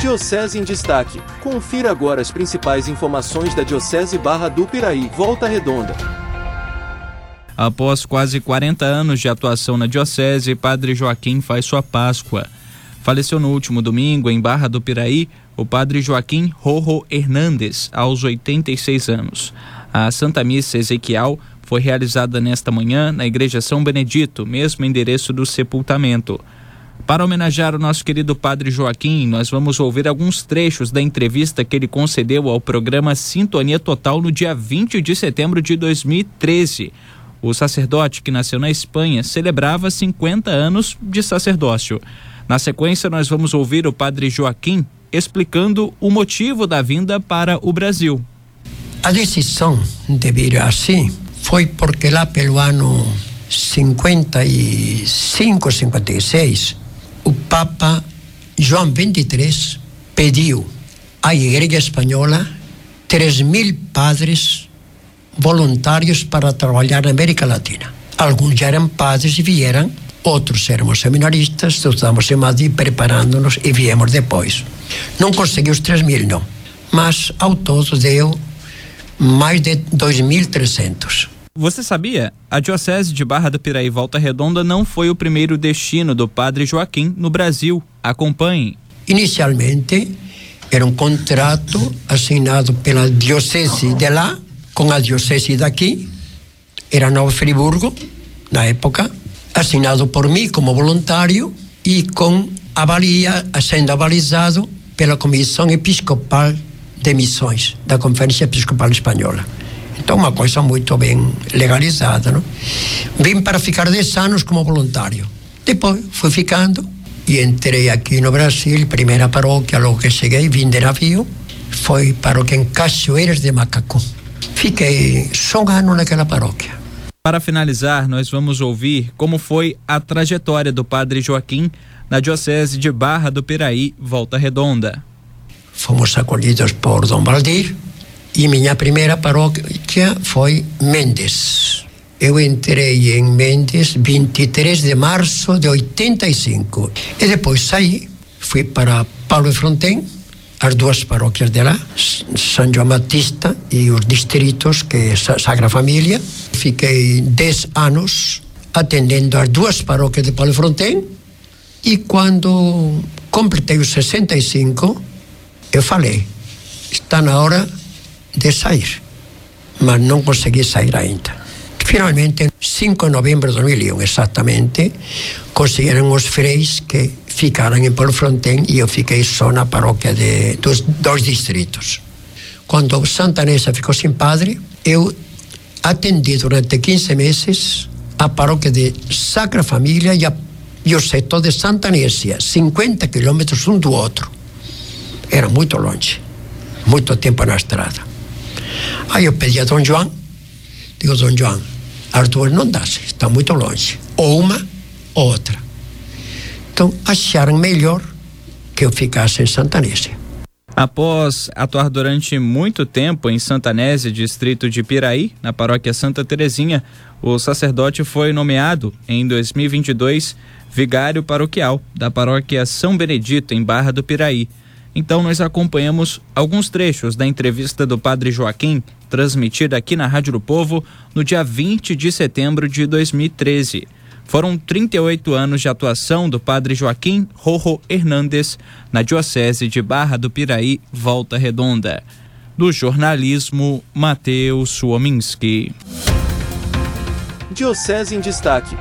Diocese em Destaque. Confira agora as principais informações da Diocese Barra do Piraí, Volta Redonda. Após quase 40 anos de atuação na Diocese, Padre Joaquim faz sua Páscoa. Faleceu no último domingo, em Barra do Piraí, o Padre Joaquim Rojo Hernandes, aos 86 anos. A Santa Missa Ezequiel foi realizada nesta manhã na Igreja São Benedito, mesmo endereço do sepultamento. Para homenagear o nosso querido Padre Joaquim, nós vamos ouvir alguns trechos da entrevista que ele concedeu ao programa Sintonia Total no dia 20 de setembro de 2013. O sacerdote que nasceu na Espanha celebrava 50 anos de sacerdócio. Na sequência, nós vamos ouvir o Padre Joaquim explicando o motivo da vinda para o Brasil. A decisão de vir assim foi porque lá pelo ano 55, 56, o Papa João 23 pediu à Igreja Espanhola 3 mil padres voluntários para trabalhar na América Latina. Alguns já eram padres e vieram, outros éramos seminaristas, estudamos em Madrid preparando-nos e viemos depois. Não consegui os 3 mil, não, mas ao todo deu mais de 2.300. Você sabia? A Diocese de Barra do Piraí Volta Redonda não foi o primeiro destino do Padre Joaquim no Brasil. Acompanhe. Inicialmente, era um contrato assinado pela Diocese de lá com a Diocese daqui, era Nova Friburgo, na época, assinado por mim como voluntário e com avalia, sendo avalizado pela Comissão Episcopal de Missões da Conferência Episcopal Espanhola. Então, uma coisa muito bem legalizada. Não? Vim para ficar 10 anos como voluntário. Depois fui ficando e entrei aqui no Brasil, primeira paróquia, logo que cheguei, vim de navio, foi paróquia em Cachoeiras de Macacu. Fiquei só um ano naquela paróquia. Para finalizar, nós vamos ouvir como foi a trajetória do Padre Joaquim na Diocese de Barra do Piraí, Volta Redonda. Fomos acolhidos por Dom Valdir, e minha primeira paróquia foi Mendes. Eu entrei em Mendes 23 de março de 85. E depois saí, fui para Paulo e Fronten, as duas paróquias de lá, São João Batista e os distritos, que é Sagra Família. Fiquei 10 anos atendendo as duas paróquias de Paulo e Fronten. E quando completei os 65, eu falei: está na hora de sair, mas não consegui sair ainda. Finalmente, 5 de novembro de 2001, exatamente, conseguiram os freis que ficaram em Paulo Fronten e eu fiquei só na paróquia de, dos dois distritos. Quando Santa Nessa ficou sem padre, eu atendi durante 15 meses a paróquia de Sacra Família e, a, e o setor de Santa Anésia, 50 quilômetros um do outro. Era muito longe, muito tempo na estrada. Aí eu pedi a Dom João, digo, Dom João, Arthur não dá, está muito longe. Ou uma, ou outra. Então acharam melhor que eu ficasse em Santanésia. Após atuar durante muito tempo em Santanésia, distrito de Piraí, na paróquia Santa Terezinha, o sacerdote foi nomeado em 2022 vigário paroquial da paróquia São Benedito, em Barra do Piraí. Então nós acompanhamos alguns trechos da entrevista do Padre Joaquim, transmitida aqui na Rádio do Povo no dia 20 de setembro de 2013. Foram 38 anos de atuação do Padre Joaquim Rojo Hernandes na Diocese de Barra do Piraí, Volta Redonda. Do jornalismo, Matheus Suominski. Diocese em Destaque